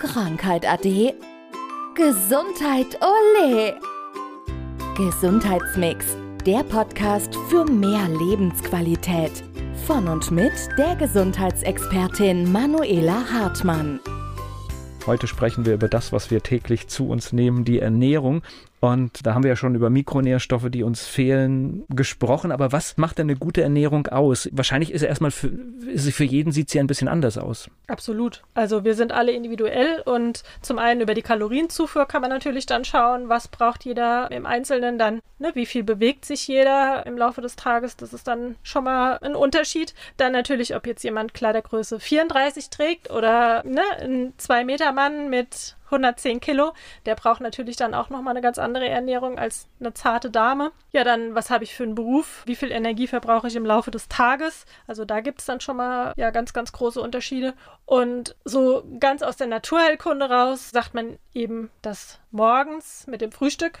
Krankheit ade. Gesundheit ole. Gesundheitsmix, der Podcast für mehr Lebensqualität. Von und mit der Gesundheitsexpertin Manuela Hartmann. Heute sprechen wir über das, was wir täglich zu uns nehmen, die Ernährung. Und da haben wir ja schon über Mikronährstoffe, die uns fehlen, gesprochen. Aber was macht denn eine gute Ernährung aus? Wahrscheinlich ist er erstmal für, für jeden sieht sie ein bisschen anders aus. Absolut. Also wir sind alle individuell und zum einen über die Kalorienzufuhr kann man natürlich dann schauen, was braucht jeder im Einzelnen dann, ne, wie viel bewegt sich jeder im Laufe des Tages. Das ist dann schon mal ein Unterschied. Dann natürlich, ob jetzt jemand Kleidergröße 34 trägt oder ne, ein 2-Meter-Mann mit 110 Kilo. Der braucht natürlich dann auch nochmal eine ganz andere Ernährung als eine zarte Dame. Ja, dann, was habe ich für einen Beruf? Wie viel Energie verbrauche ich im Laufe des Tages? Also da gibt es dann schon mal ja ganz, ganz große Unterschiede. Und so ganz aus der Naturheilkunde raus sagt man eben, dass morgens mit dem Frühstück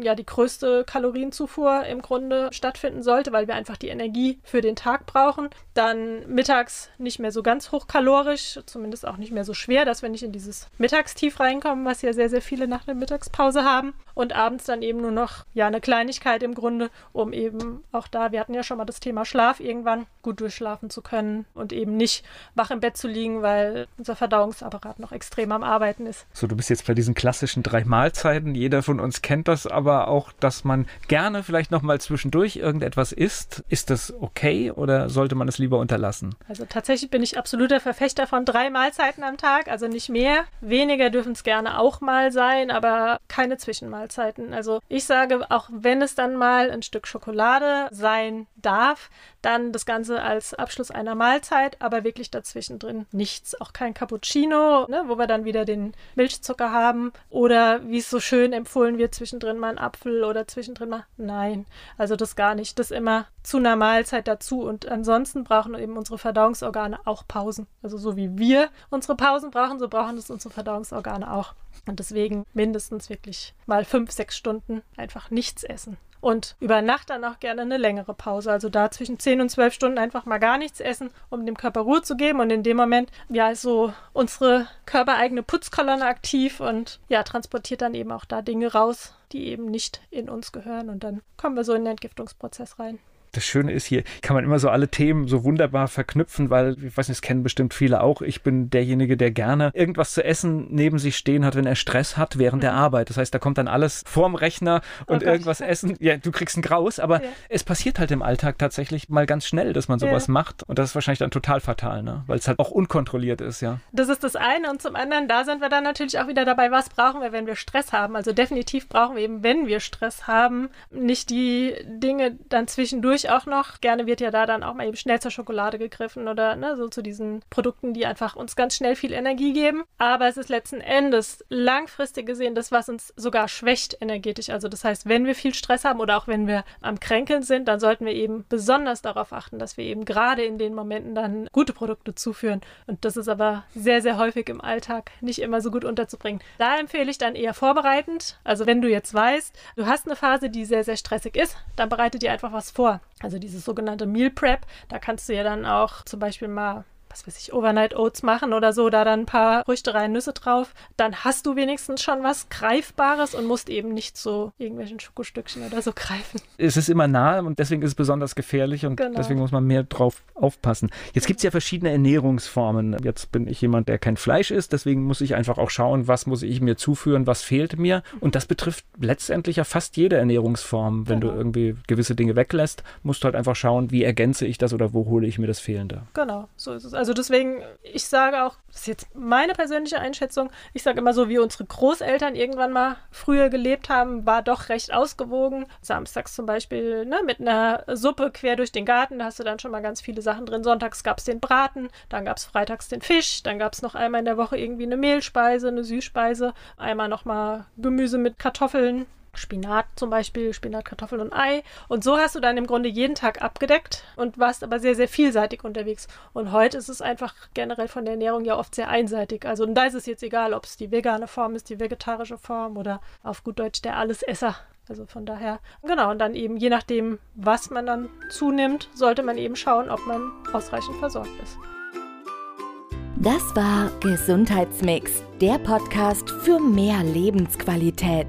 ja die größte Kalorienzufuhr im Grunde stattfinden sollte, weil wir einfach die Energie für den Tag brauchen. Dann mittags nicht mehr so ganz hochkalorisch, zumindest auch nicht mehr so schwer, dass wir nicht in dieses Mittagstief reinkommen, was ja sehr, sehr viele nach der Mittagspause haben. Und abends dann eben nur noch ja eine Kleinigkeit im Grunde, um eben auch da, wir hatten ja schon mal das Thema Schlaf irgendwann, gut durchschlafen zu können und eben nicht wach im Bett zu liegen, weil unser Verdauungsapparat noch extrem am Arbeiten ist. So, du bist jetzt bei diesen klassischen drei Mahlzeiten. Jeder von uns kennt das, aber auch, dass man gerne vielleicht noch mal zwischendurch irgendetwas isst. Ist das okay oder sollte man es lieber unterlassen? Also tatsächlich bin ich absoluter Verfechter von drei Mahlzeiten am Tag, also nicht mehr. Weniger dürfen es gerne auch mal sein, aber keine Zwischenmahlzeiten. Also ich sage, auch wenn es dann mal ein Stück Schokolade sein darf, dann das Ganze als Abschluss einer Mahlzeit, aber wirklich dazwischen drin nichts. Auch kein Cappuccino, ne, wo wir dann wieder den Milchzucker haben. Oder wie es so schön empfohlen wird, zwischendrin mal ein Apfel oder zwischendrin mal. Nein, also das gar nicht. Das immer zu einer Mahlzeit dazu. Und ansonsten brauchen eben unsere Verdauungsorgane auch Pausen. Also so wie wir unsere Pausen brauchen, so brauchen es unsere Verdauungsorgane auch. Und deswegen mindestens wirklich mal fünf, sechs Stunden einfach nichts essen. Und über Nacht dann auch gerne eine längere Pause. Also da zwischen 10 und 12 Stunden einfach mal gar nichts essen, um dem Körper Ruhe zu geben. Und in dem Moment, ja, ist so unsere körpereigene Putzkolonne aktiv und ja, transportiert dann eben auch da Dinge raus, die eben nicht in uns gehören. Und dann kommen wir so in den Entgiftungsprozess rein das Schöne ist, hier kann man immer so alle Themen so wunderbar verknüpfen, weil, ich weiß nicht, das kennen bestimmt viele auch. Ich bin derjenige, der gerne irgendwas zu essen neben sich stehen hat, wenn er Stress hat während der mhm. Arbeit. Das heißt, da kommt dann alles vorm Rechner und oh irgendwas essen. Ja, du kriegst ein Graus, aber ja. es passiert halt im Alltag tatsächlich mal ganz schnell, dass man sowas ja. macht. Und das ist wahrscheinlich dann total fatal, ne? weil es halt auch unkontrolliert ist, ja. Das ist das eine. Und zum anderen, da sind wir dann natürlich auch wieder dabei, was brauchen wir, wenn wir Stress haben. Also definitiv brauchen wir eben, wenn wir Stress haben, nicht die Dinge dann zwischendurch auch noch. Gerne wird ja da dann auch mal eben schnell zur Schokolade gegriffen oder ne, so zu diesen Produkten, die einfach uns ganz schnell viel Energie geben. Aber es ist letzten Endes langfristig gesehen das, was uns sogar schwächt energetisch. Also das heißt, wenn wir viel Stress haben oder auch wenn wir am Kränkeln sind, dann sollten wir eben besonders darauf achten, dass wir eben gerade in den Momenten dann gute Produkte zuführen. Und das ist aber sehr, sehr häufig im Alltag nicht immer so gut unterzubringen. Da empfehle ich dann eher vorbereitend. Also wenn du jetzt weißt, du hast eine Phase, die sehr, sehr stressig ist, dann bereite dir einfach was vor. Also dieses sogenannte Meal Prep, da kannst du ja dann auch zum Beispiel mal was weiß ich, Overnight Oats machen oder so, da dann ein paar Früchte rein, Nüsse drauf, dann hast du wenigstens schon was Greifbares und musst eben nicht so irgendwelchen Schokostückchen oder so greifen. Es ist immer nah und deswegen ist es besonders gefährlich und genau. deswegen muss man mehr drauf aufpassen. Jetzt gibt es ja verschiedene Ernährungsformen. Jetzt bin ich jemand, der kein Fleisch isst, deswegen muss ich einfach auch schauen, was muss ich mir zuführen, was fehlt mir. Und das betrifft letztendlich ja fast jede Ernährungsform. Wenn genau. du irgendwie gewisse Dinge weglässt, musst du halt einfach schauen, wie ergänze ich das oder wo hole ich mir das Fehlende. Genau, so ist es. Also deswegen, ich sage auch, das ist jetzt meine persönliche Einschätzung, ich sage immer so, wie unsere Großeltern irgendwann mal früher gelebt haben, war doch recht ausgewogen. Samstags zum Beispiel ne, mit einer Suppe quer durch den Garten, da hast du dann schon mal ganz viele Sachen drin. Sonntags gab es den Braten, dann gab es freitags den Fisch, dann gab es noch einmal in der Woche irgendwie eine Mehlspeise, eine Süßspeise, einmal nochmal Gemüse mit Kartoffeln, Spinat zum Beispiel, Spinat, Kartoffeln und Ei. Und so hast du dann im Grunde jeden Tag abgedeckt und warst aber sehr, sehr vielseitig unterwegs. Und heute ist es einfach generell von der Ernährung ja oft sehr einseitig. Also und da ist es jetzt egal, ob es die vegane Form ist, die vegetarische Form oder auf gut Deutsch der Allesesser. Also von daher, genau, und dann eben je nachdem, was man dann zunimmt, sollte man eben schauen, ob man ausreichend versorgt ist. Das war Gesundheitsmix, der Podcast für mehr Lebensqualität.